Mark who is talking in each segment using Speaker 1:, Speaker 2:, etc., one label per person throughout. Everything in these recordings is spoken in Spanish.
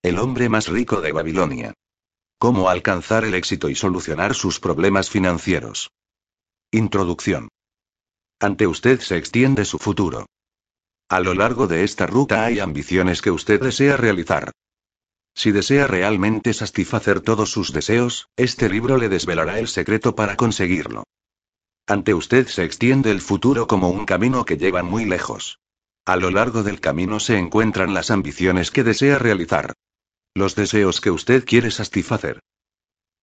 Speaker 1: El hombre más rico de Babilonia. Cómo alcanzar el éxito y solucionar sus problemas financieros. Introducción. Ante usted se extiende su futuro. A lo largo de esta ruta hay ambiciones que usted desea realizar. Si desea realmente satisfacer todos sus deseos, este libro le desvelará el secreto para conseguirlo. Ante usted se extiende el futuro como un camino que lleva muy lejos. A lo largo del camino se encuentran las ambiciones que desea realizar. Los deseos que usted quiere satisfacer.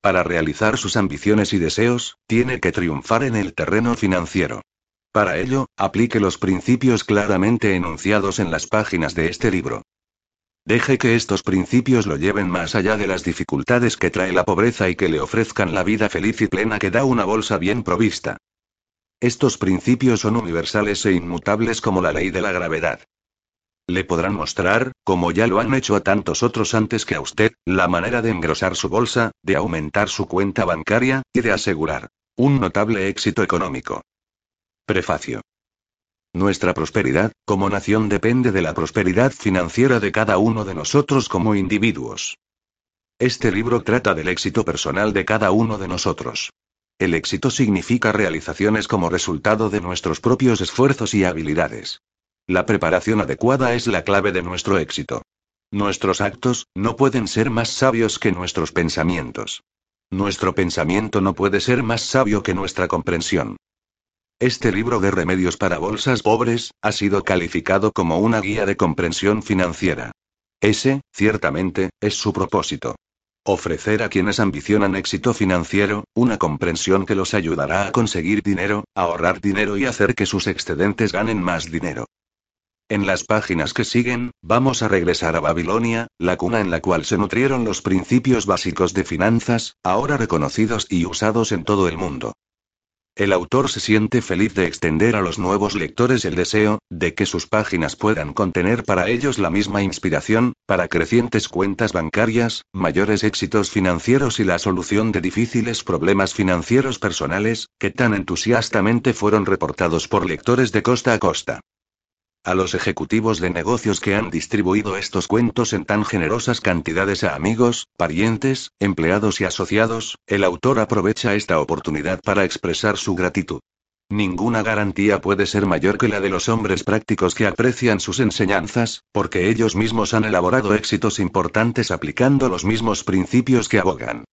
Speaker 1: Para realizar sus ambiciones y deseos, tiene que triunfar en el terreno financiero. Para ello, aplique los principios claramente enunciados en las páginas de este libro. Deje que estos principios lo lleven más allá de las dificultades que trae la pobreza y que le ofrezcan la vida feliz y plena que da una bolsa bien provista. Estos principios son universales e inmutables como la ley de la gravedad. Le podrán mostrar, como ya lo han hecho a tantos otros antes que a usted, la manera de engrosar su bolsa, de aumentar su cuenta bancaria, y de asegurar un notable éxito económico. Prefacio. Nuestra prosperidad, como nación, depende de la prosperidad financiera de cada uno de nosotros como individuos. Este libro trata del éxito personal de cada uno de nosotros. El éxito significa realizaciones como resultado de nuestros propios esfuerzos y habilidades. La preparación adecuada es la clave de nuestro éxito. Nuestros actos, no pueden ser más sabios que nuestros pensamientos. Nuestro pensamiento no puede ser más sabio que nuestra comprensión. Este libro de remedios para bolsas pobres, ha sido calificado como una guía de comprensión financiera. Ese, ciertamente, es su propósito. Ofrecer a quienes ambicionan éxito financiero, una comprensión que los ayudará a conseguir dinero, ahorrar dinero y hacer que sus excedentes ganen más dinero. En las páginas que siguen, vamos a regresar a Babilonia, la cuna en la cual se nutrieron los principios básicos de finanzas, ahora reconocidos y usados en todo el mundo. El autor se siente feliz de extender a los nuevos lectores el deseo, de que sus páginas puedan contener para ellos la misma inspiración, para crecientes cuentas bancarias, mayores éxitos financieros y la solución de difíciles problemas financieros personales, que tan entusiastamente fueron reportados por lectores de costa a costa. A los ejecutivos de negocios que han distribuido estos cuentos en tan generosas cantidades a amigos, parientes, empleados y asociados, el autor aprovecha esta oportunidad para expresar su gratitud. Ninguna garantía puede ser mayor que la de los hombres prácticos que aprecian sus enseñanzas, porque ellos mismos han elaborado éxitos importantes aplicando los mismos principios que abogan.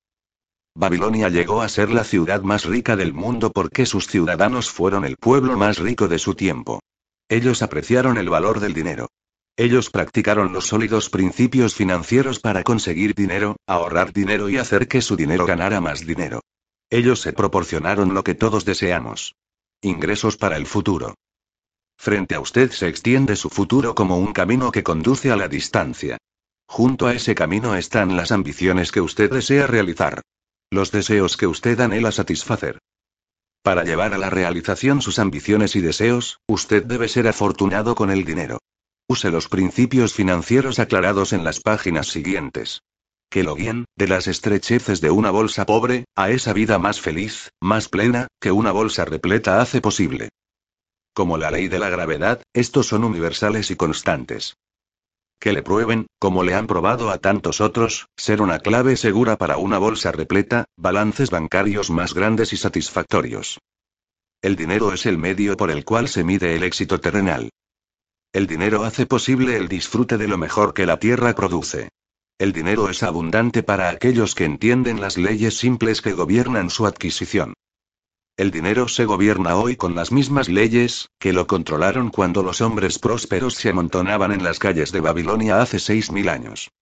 Speaker 1: Babilonia llegó a ser la ciudad más rica del mundo porque sus ciudadanos fueron el pueblo más rico de su tiempo. Ellos apreciaron el valor del dinero. Ellos practicaron los sólidos principios financieros para conseguir dinero, ahorrar dinero y hacer que su dinero ganara más dinero. Ellos se proporcionaron lo que todos deseamos. Ingresos para el futuro. Frente a usted se extiende su futuro como un camino que conduce a la distancia. Junto a ese camino están las ambiciones que usted desea realizar. Los deseos que usted anhela satisfacer. Para llevar a la realización sus ambiciones y deseos, usted debe ser afortunado con el dinero. Use los principios financieros aclarados en las páginas siguientes. Que lo guíen, de las estrecheces de una bolsa pobre, a esa vida más feliz, más plena, que una bolsa repleta hace posible. Como la ley de la gravedad, estos son universales y constantes que le prueben, como le han probado a tantos otros, ser una clave segura para una bolsa repleta, balances bancarios más grandes y satisfactorios. El dinero es el medio por el cual se mide el éxito terrenal. El dinero hace posible el disfrute de lo mejor que la tierra produce. El dinero es abundante para aquellos que entienden las leyes simples que gobiernan su adquisición. El dinero se gobierna hoy con las mismas leyes, que lo controlaron cuando los hombres prósperos se amontonaban en las calles de Babilonia hace seis mil años.